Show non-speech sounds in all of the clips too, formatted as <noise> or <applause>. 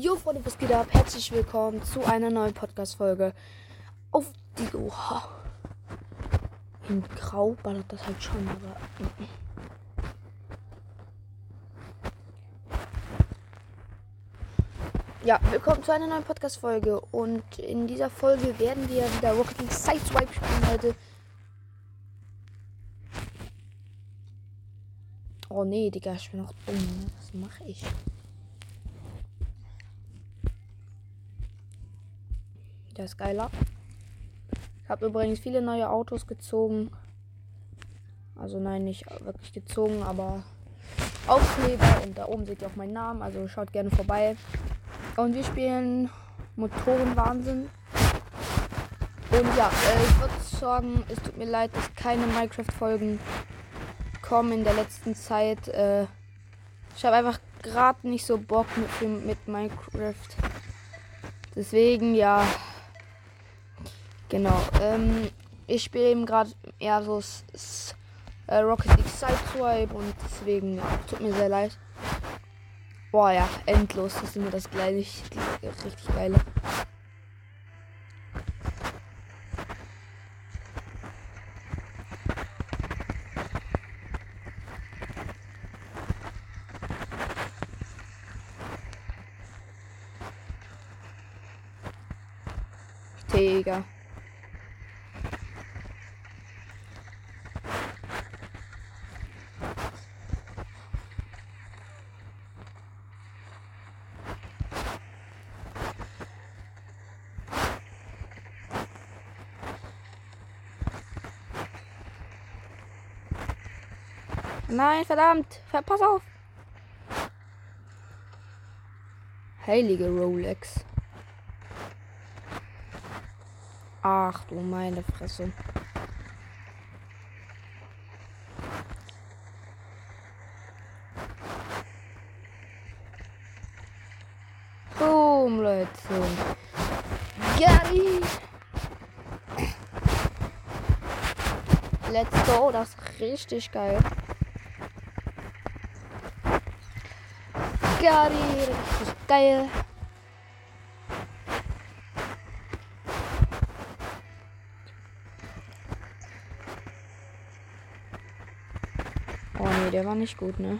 Jo Freunde, was geht ab? Herzlich willkommen zu einer neuen Podcast-Folge auf die Oha. In Grau ballert das halt schon, aber. Ja, willkommen zu einer neuen Podcast-Folge und in dieser Folge werden wir wieder Rocket League Sideswipe spielen heute. Oh nee, Digga, ich bin noch dumm. Ne? Was mache ich? Der ist geiler. Ich habe übrigens viele neue Autos gezogen. Also nein, nicht wirklich gezogen, aber Aufkleber. Und da oben seht ihr auch meinen Namen. Also schaut gerne vorbei. Und wir spielen Motorenwahnsinn. Und ja, äh, ich würde sagen, es tut mir leid, dass keine Minecraft-Folgen kommen in der letzten Zeit. Äh, ich habe einfach gerade nicht so Bock mit, mit Minecraft. Deswegen, ja, Genau. Ähm, ich spiele eben gerade eher so äh, Rocket League Sideswipe und deswegen ja, tut mir sehr leid. Boah ja, endlos. Das ist immer das gleiche, richtig geile. Digga. Nein, verdammt. Pass auf. Heilige Rolex. Ach du meine Fresse. Boom, Leute. Gary. Let's go, das ist richtig geil. Gary, richtig geil. Oh nee, der war nicht gut, ne?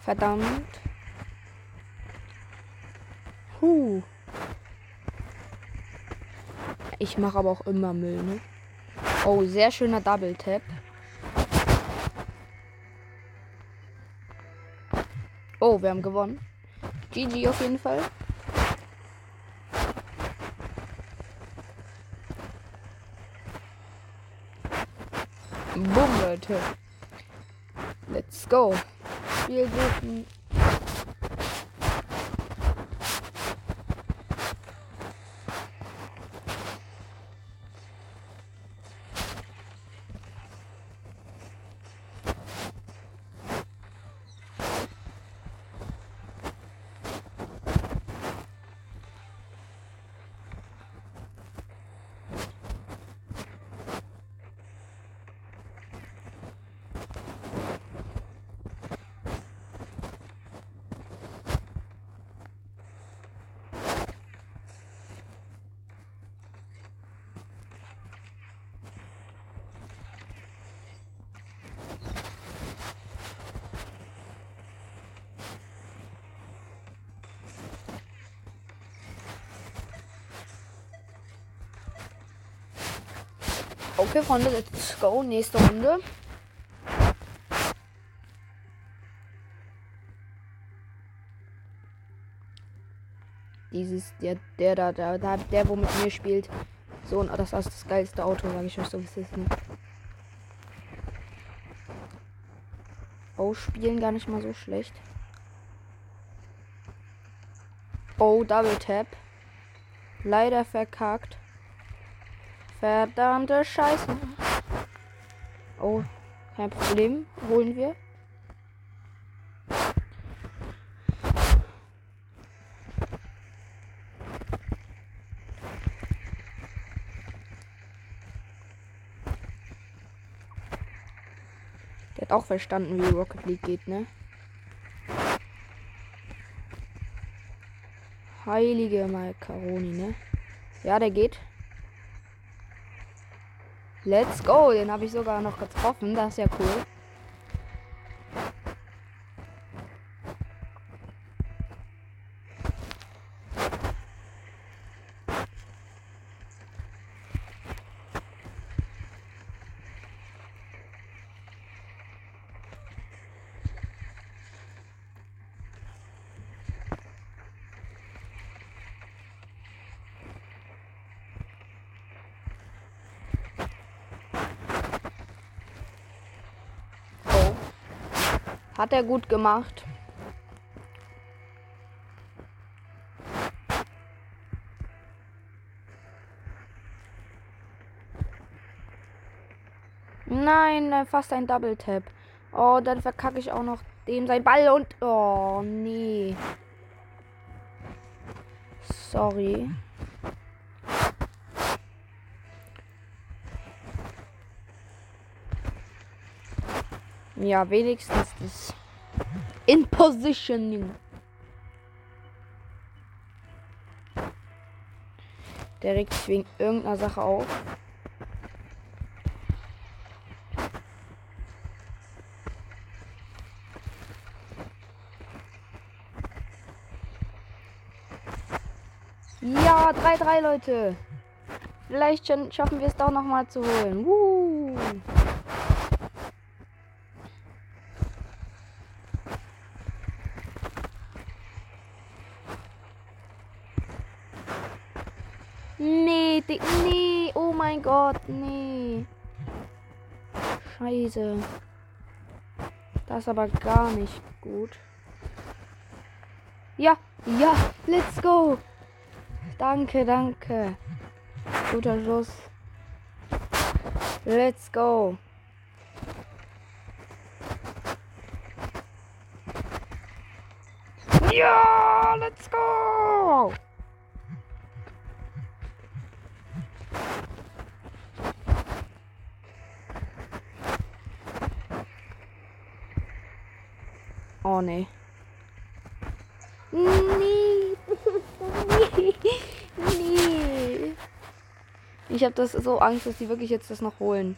Verdammt. Huh. Ich mache aber auch immer Müll, ne? Oh, sehr schöner Double Tap. Oh, wir haben gewonnen. GG auf jeden Fall. Boom, Leute. Let's go. Wir suchen Okay, Freunde, let's go. Nächste Runde. Dieses, der, der da, der, der, der, wo mit mir spielt. So, und das ist das geilste Auto, sage ich euch so, wie es ist. Ne? Oh, spielen gar nicht mal so schlecht. Oh, Double Tap. Leider verkackt. Verdammte Scheiße. Oh, kein Problem. Holen wir. Der hat auch verstanden, wie Rocket League geht, ne? Heilige Macaroni, ne? Ja, der geht. Let's go. Den habe ich sogar noch getroffen. Das ist ja cool. Hat er gut gemacht. Nein, äh, fast ein Double Tap. Oh, dann verkacke ich auch noch dem sein Ball und. Oh, nee. Sorry. Ja, wenigstens das in Positioning. Der regt sich wegen irgendeiner Sache auf. Ja, 3-3 Leute. Vielleicht schaffen wir es doch noch mal zu holen. Woo. Nee, nee, oh mein Gott, nee. Scheiße. Das ist aber gar nicht gut. Ja, ja, let's go. Danke, danke. Guter Schuss. Let's go. Ja, let's go. Oh nee. Nee. nee. Ich habe das so Angst, dass die wirklich jetzt das noch holen.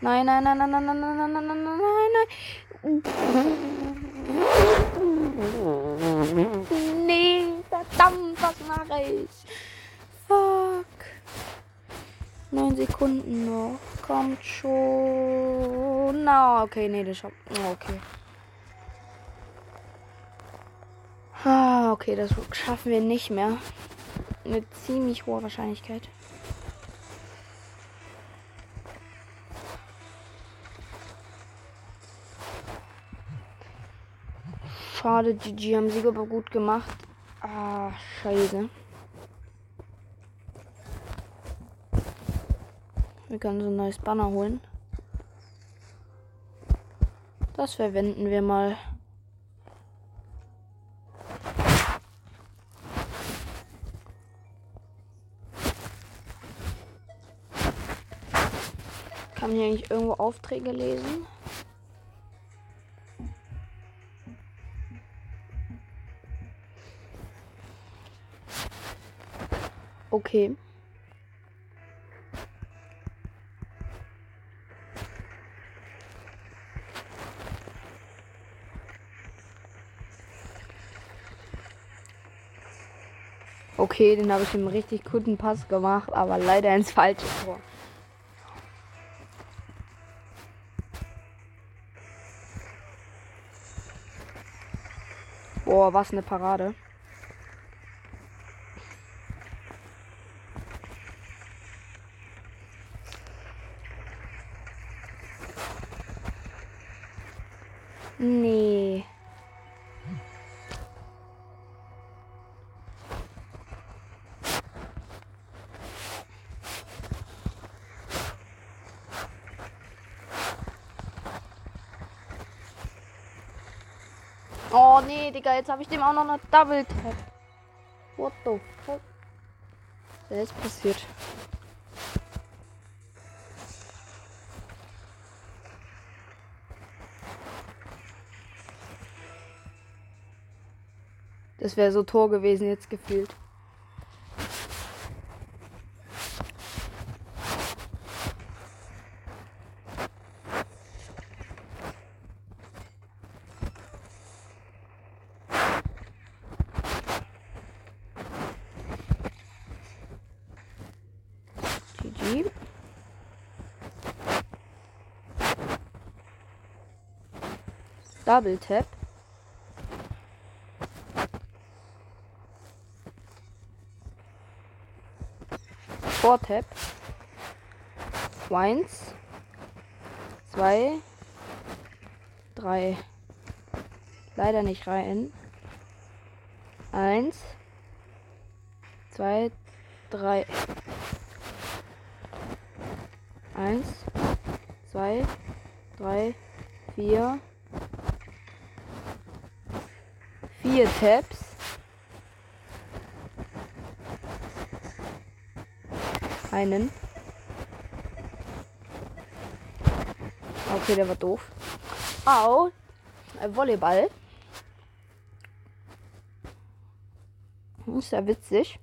Nein, nein, nein, nein, nein, nein, nein, nein, nein, nein, nein, nein. Nee, verdammt, was mache ich? Fuck. Neun Sekunden noch. Kommt schon. Na, no, okay, nee, das schafft. Oh, okay. Ah, okay, das schaffen wir nicht mehr. Mit ziemlich hoher Wahrscheinlichkeit. Schade, GG haben sie aber gut gemacht. Ah, scheiße. Wir können so ein neues Banner holen. Das verwenden wir mal. Kann man hier eigentlich irgendwo Aufträge lesen? Okay. Okay, den habe ich im richtig guten Pass gemacht, aber leider ins falsche Tor. Boah, was eine Parade. Oh nee, Digga, jetzt habe ich dem auch noch eine Double Tap. What the fuck? Was ist passiert? Das wäre so Tor gewesen jetzt gefühlt. Double Tap. Four Tap. Eins. Zwei. Drei. Leider nicht rein. Eins. Zwei. Drei. Eins. Zwei. Drei. Vier. Vier Tabs. Einen. Okay, der war doof. Au. Volleyball. Ist ja witzig.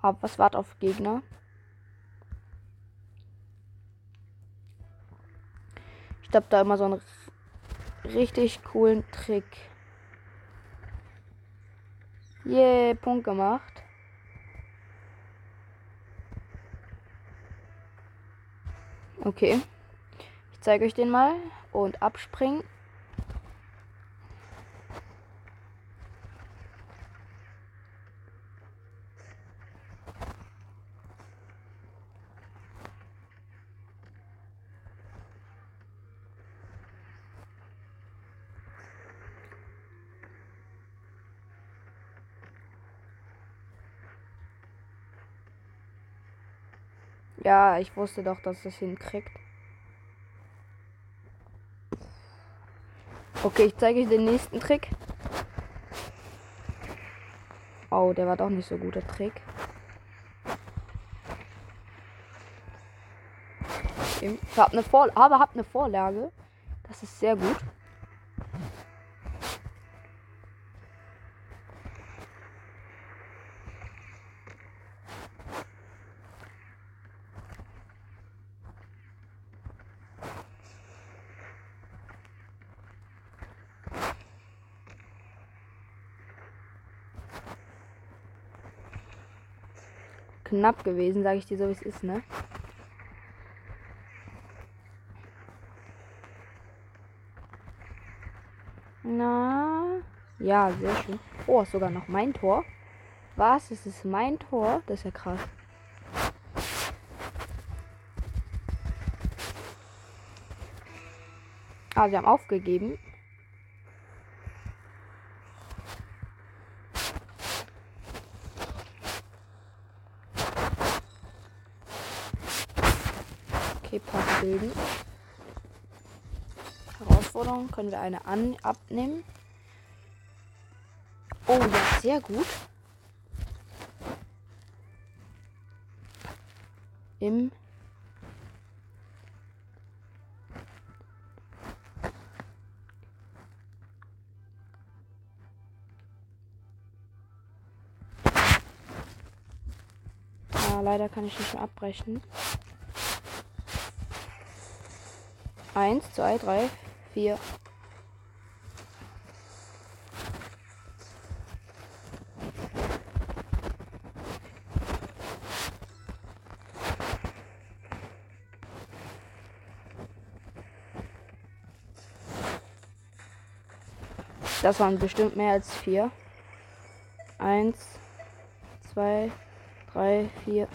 Aber was wart auf Gegner? Ich glaube, da immer so einen richtig coolen Trick. Yeah, Punkt gemacht. Okay. Ich zeige euch den mal. Und abspringen. Ja, ich wusste doch, dass das hinkriegt. Okay, ich zeige euch den nächsten Trick. Oh, der war doch nicht so guter Trick. Ich hab eine Vor aber hab eine Vorlage. Das ist sehr gut. Knapp gewesen, sage ich dir so, wie es ist, ne? Na, ja, sehr schön. Oh, ist sogar noch mein Tor. Was? Es ist mein Tor? Das ist ja krass. Ah, sie haben aufgegeben. Können wir eine an abnehmen. Oh ja, sehr gut. Im Ah, leider kann ich nicht mehr abbrechen. Eins, zwei, drei, vier. Das waren bestimmt mehr als vier. Eins, zwei, drei, vier.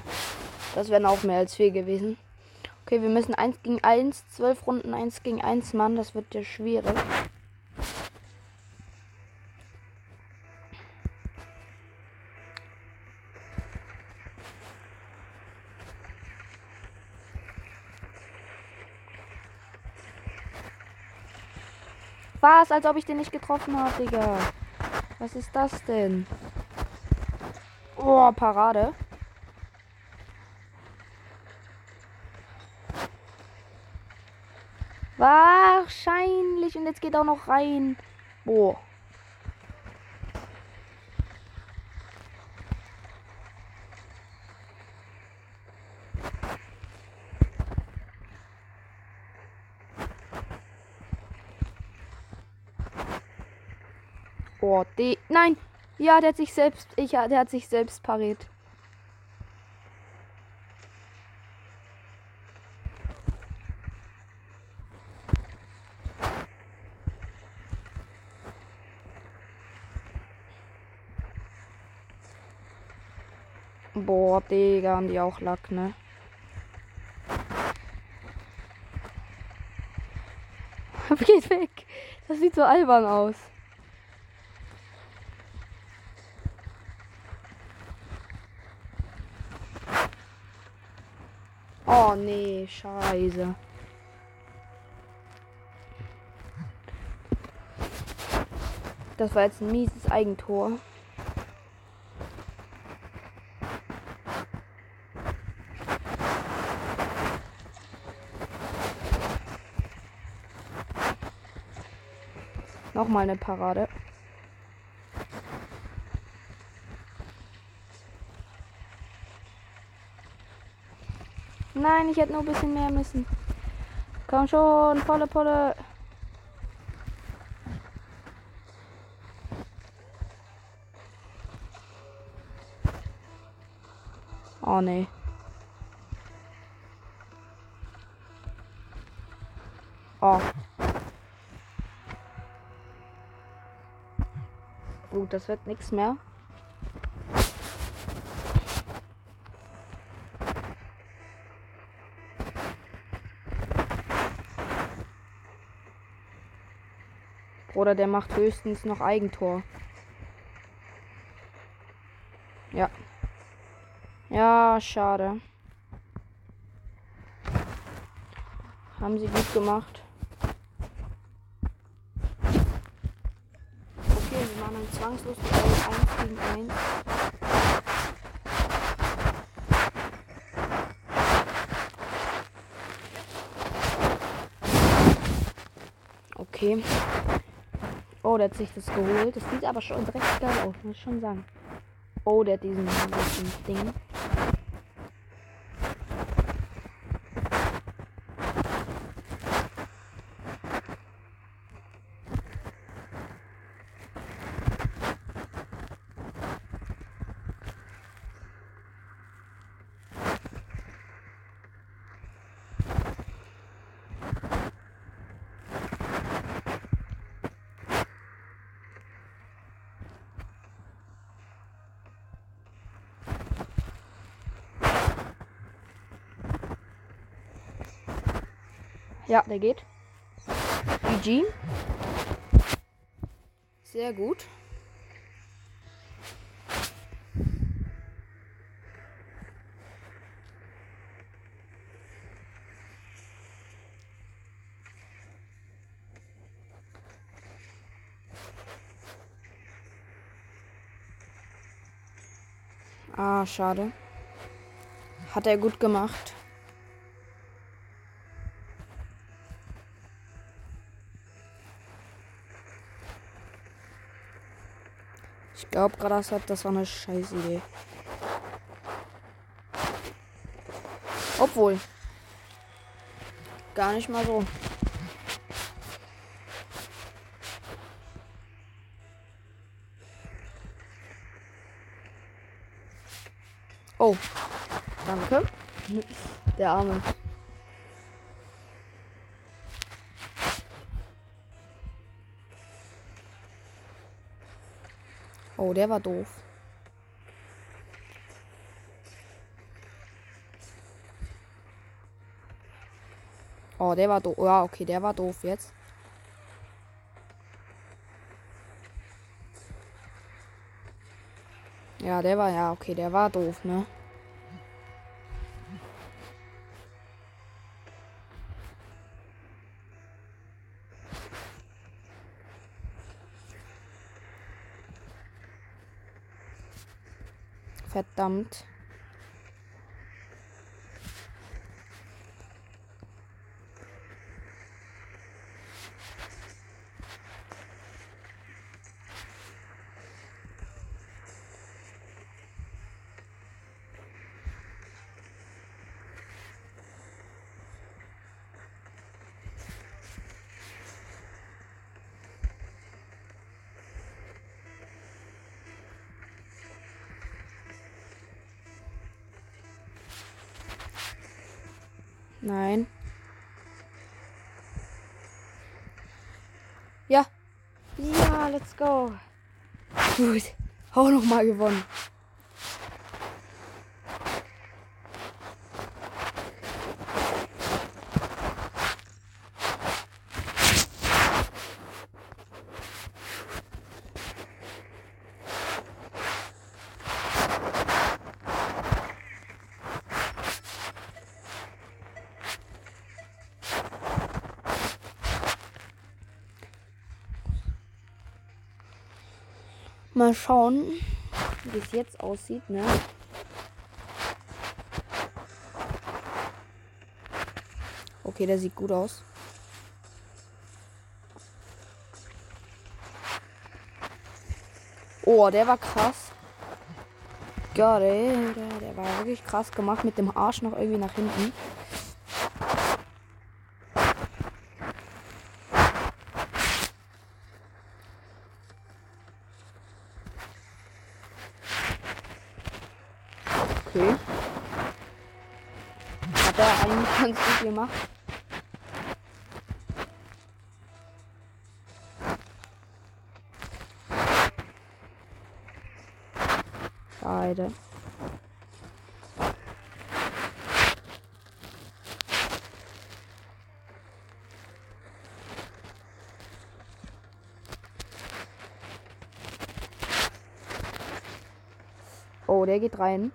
Das wären auch mehr als vier gewesen. Okay, wir müssen 1 gegen 1, 12 Runden 1 gegen 1 Mann. Das wird ja schwierig. Was? Als ob ich den nicht getroffen habe, Digga. Was ist das denn? Oh, Parade. Wahrscheinlich. Und jetzt geht auch noch rein. Boah. Boah, die. Nein! Ja, der hat sich selbst. Ich, der hat sich selbst pariert. Boah, Digga, haben die auch Lack, ne? <laughs> Geht weg. Das sieht so albern aus. Oh nee, scheiße. Das war jetzt ein mieses Eigentor. Nochmal eine Parade. Nein, ich hätte nur ein bisschen mehr müssen. Komm schon, volle Pulle. Oh nee. Oh. Gut, das wird nichts mehr. Oder der macht höchstens noch Eigentor. Ja. Ja, schade. Haben sie gut gemacht. Okay, wir machen ein zwangslos 1 gegen 1. Okay. Oh, der hat sich das geholt. Das sieht aber schon recht geil aus, muss ich schon sagen. Oh, der hat diesen, diesen Ding. Ja, der geht. GG. Sehr gut. Ah, schade. Hat er gut gemacht. Glaube gerade, das, das war eine scheiß Idee. Obwohl. Gar nicht mal so. Oh. Danke. Der Arme. Oh, der war doof. Oh, der war doof. Ja, okay, der war doof jetzt. Ja, der war ja, okay, der war doof, ne? Verdammt. Nein. Ja. Ja, let's go. Gut. Auch noch mal gewonnen. Mal schauen, wie es jetzt aussieht, ne? Okay, der sieht gut aus. Oh, der war krass. Gott, ey, der, der war wirklich krass gemacht mit dem Arsch noch irgendwie nach hinten. Okay. Hat er eigentlich ganz gut gemacht. Schade. Oh, der geht rein.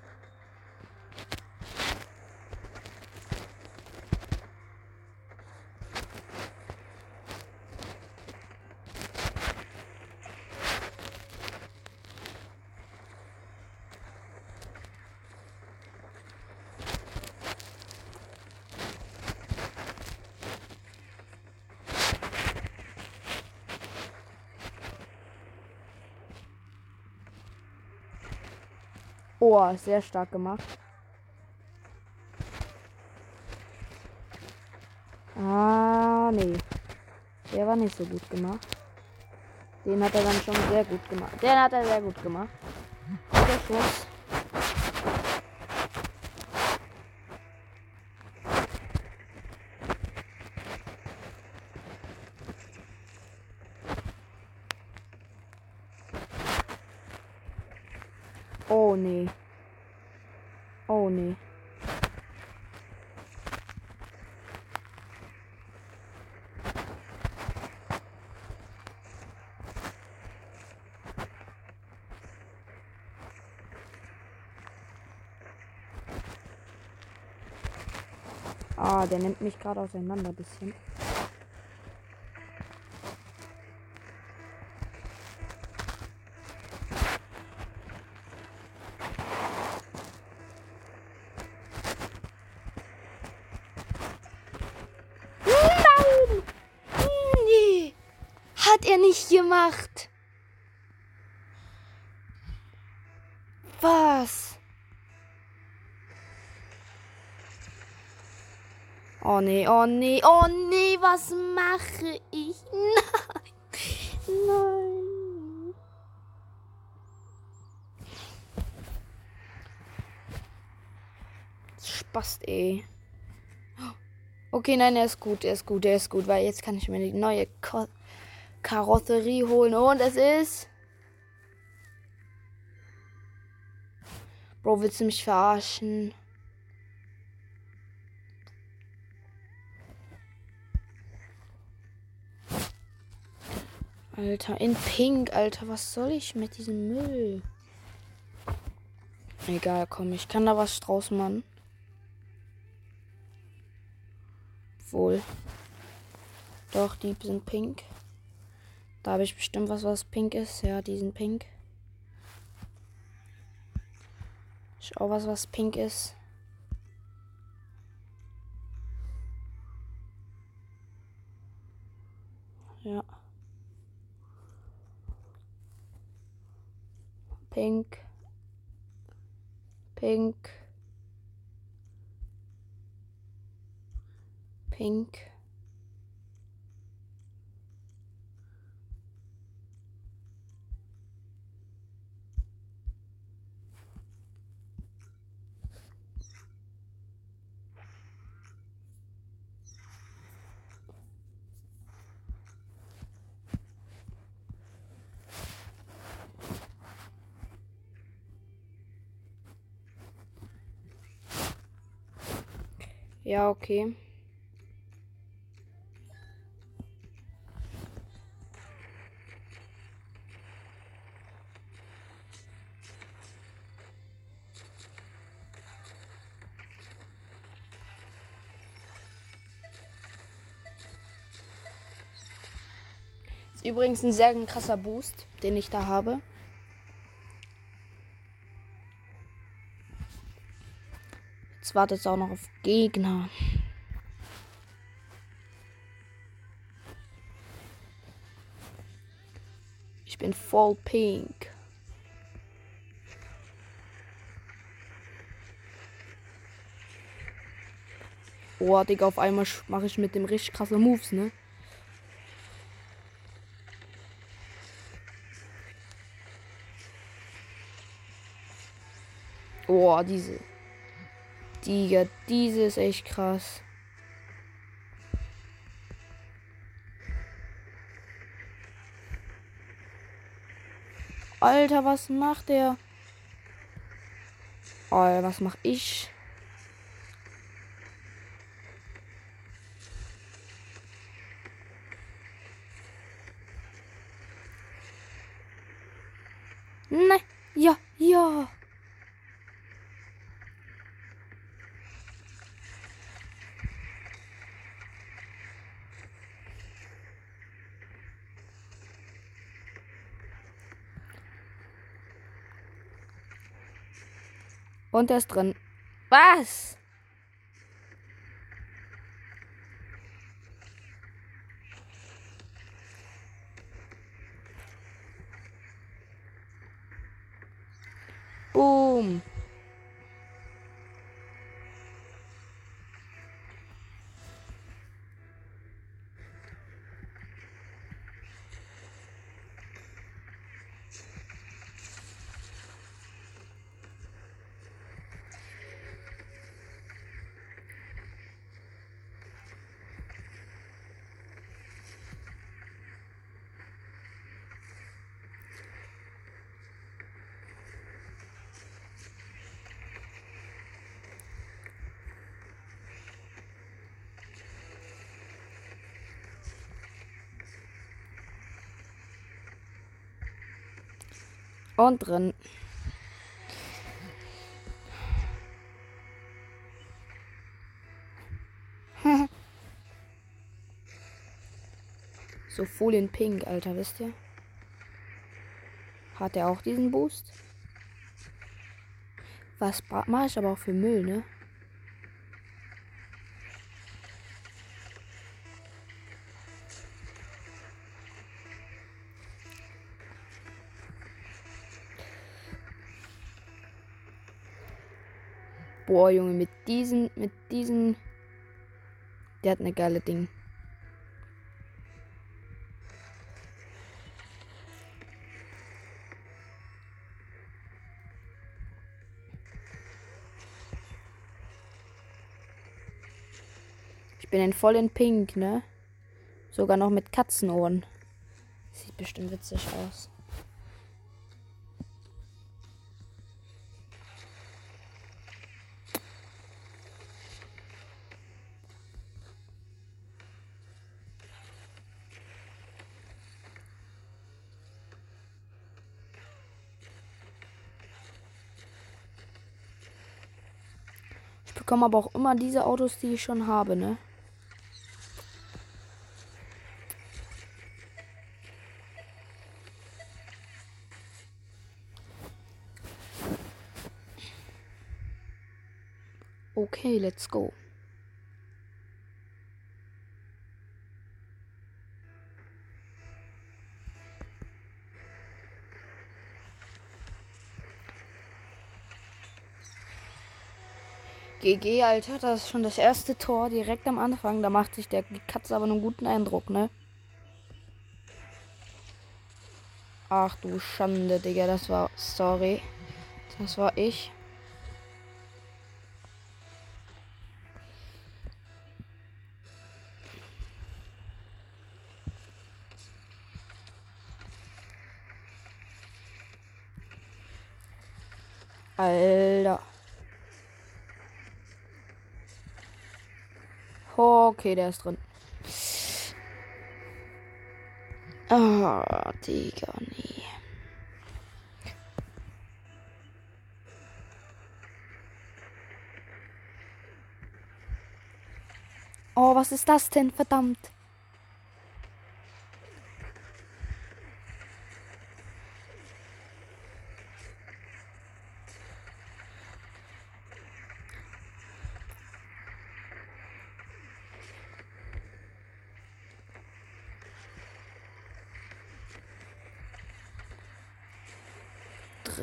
Oh, sehr stark gemacht. Ah, nee. Der war nicht so gut gemacht. Den hat er dann schon sehr gut gemacht. Den hat er sehr gut gemacht. Der Schuss. Oh nee. Oh nee. Ah, der nimmt mich gerade auseinander ein bisschen. Oh nee, oh nee, oh nee, was mache ich? <laughs> Nein. Nein. Spast, ey. Okay, nein, er ist gut, er ist gut, er ist gut, weil jetzt kann ich mir die neue Ko Karosserie holen und es ist. Bro, willst du mich verarschen? Alter, in Pink, Alter, was soll ich mit diesem Müll? Egal, komm, ich kann da was draus machen. Wohl. Doch, die sind pink. Da habe ich bestimmt was, was pink ist. Ja, die sind pink. Schau was, was pink ist. Ja. Pink. Pink. Pink. Ja, okay. Ist übrigens ein sehr krasser Boost, den ich da habe. Jetzt wartet es auch noch auf Gegner. Ich bin voll pink. Oh, Digga, auf einmal mache ich mit dem richtig krasse Moves, ne? Boah, diese. Digga, diese ist echt krass. Alter, was macht der? Oh, was mach ich? Nein, ja, ja. Und er ist drin. Was? Boom. Und drin. <laughs> so Folien Pink, Alter, wisst ihr? Hat er auch diesen Boost? Was mache ich aber auch für Müll, ne? Boah, Junge, mit diesen, mit diesen. Der hat eine geile Ding. Ich bin in voll in Pink, ne? Sogar noch mit Katzenohren. Sieht bestimmt witzig aus. Bekomme aber auch immer diese Autos, die ich schon habe, ne? Okay, let's go. GG, Alter, das ist schon das erste Tor direkt am Anfang. Da macht sich der Katze aber einen guten Eindruck, ne? Ach du Schande, Digga, das war. Sorry. Das war ich. Alter. Okay, der ist drin. Ah, Digga, nee. Oh, was ist das denn? Verdammt.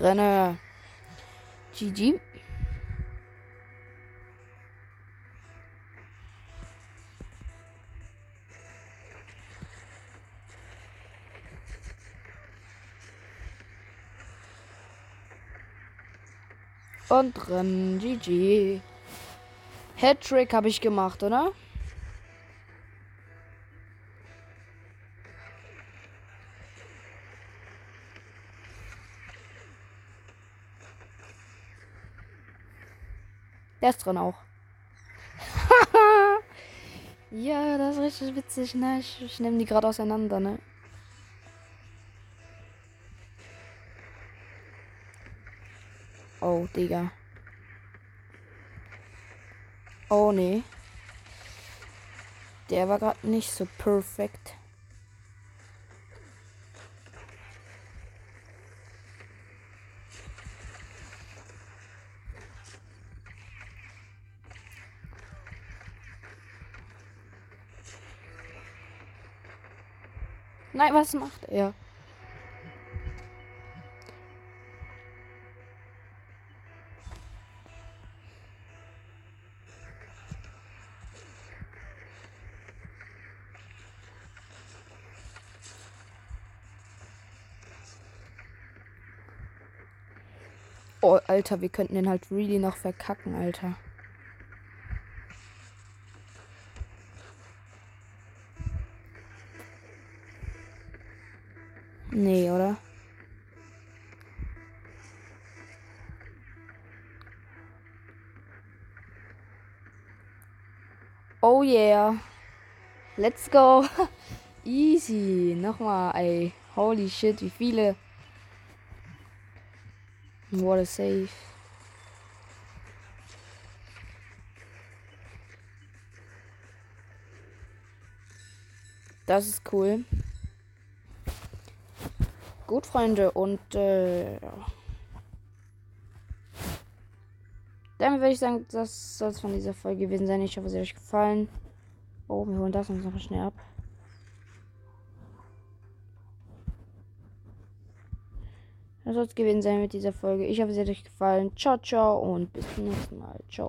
Drinne. GG. Und drin. GG. Hattrick habe ich gemacht, oder? Der ist drin auch. <laughs> ja, das ist richtig witzig, ne? Ich, ich nehme die gerade auseinander, ne? Oh, Digga. Oh, nee. Der war gerade nicht so perfekt. Nein, was macht er? Oh, Alter, wir könnten den halt really noch verkacken, Alter. Yeah. Let's go. <laughs> Easy. Nochmal, ey. Holy shit, wie viele. What a save. Das ist cool. Gut, Freunde, und äh, Damit würde ich sagen, das soll es von dieser Folge gewesen sein. Ich hoffe, es hat euch gefallen. Oh, wir holen das uns noch schnell ab. Das soll es gewesen sein mit dieser Folge. Ich hoffe, es hat euch gefallen. Ciao, ciao und bis zum nächsten Mal. Ciao.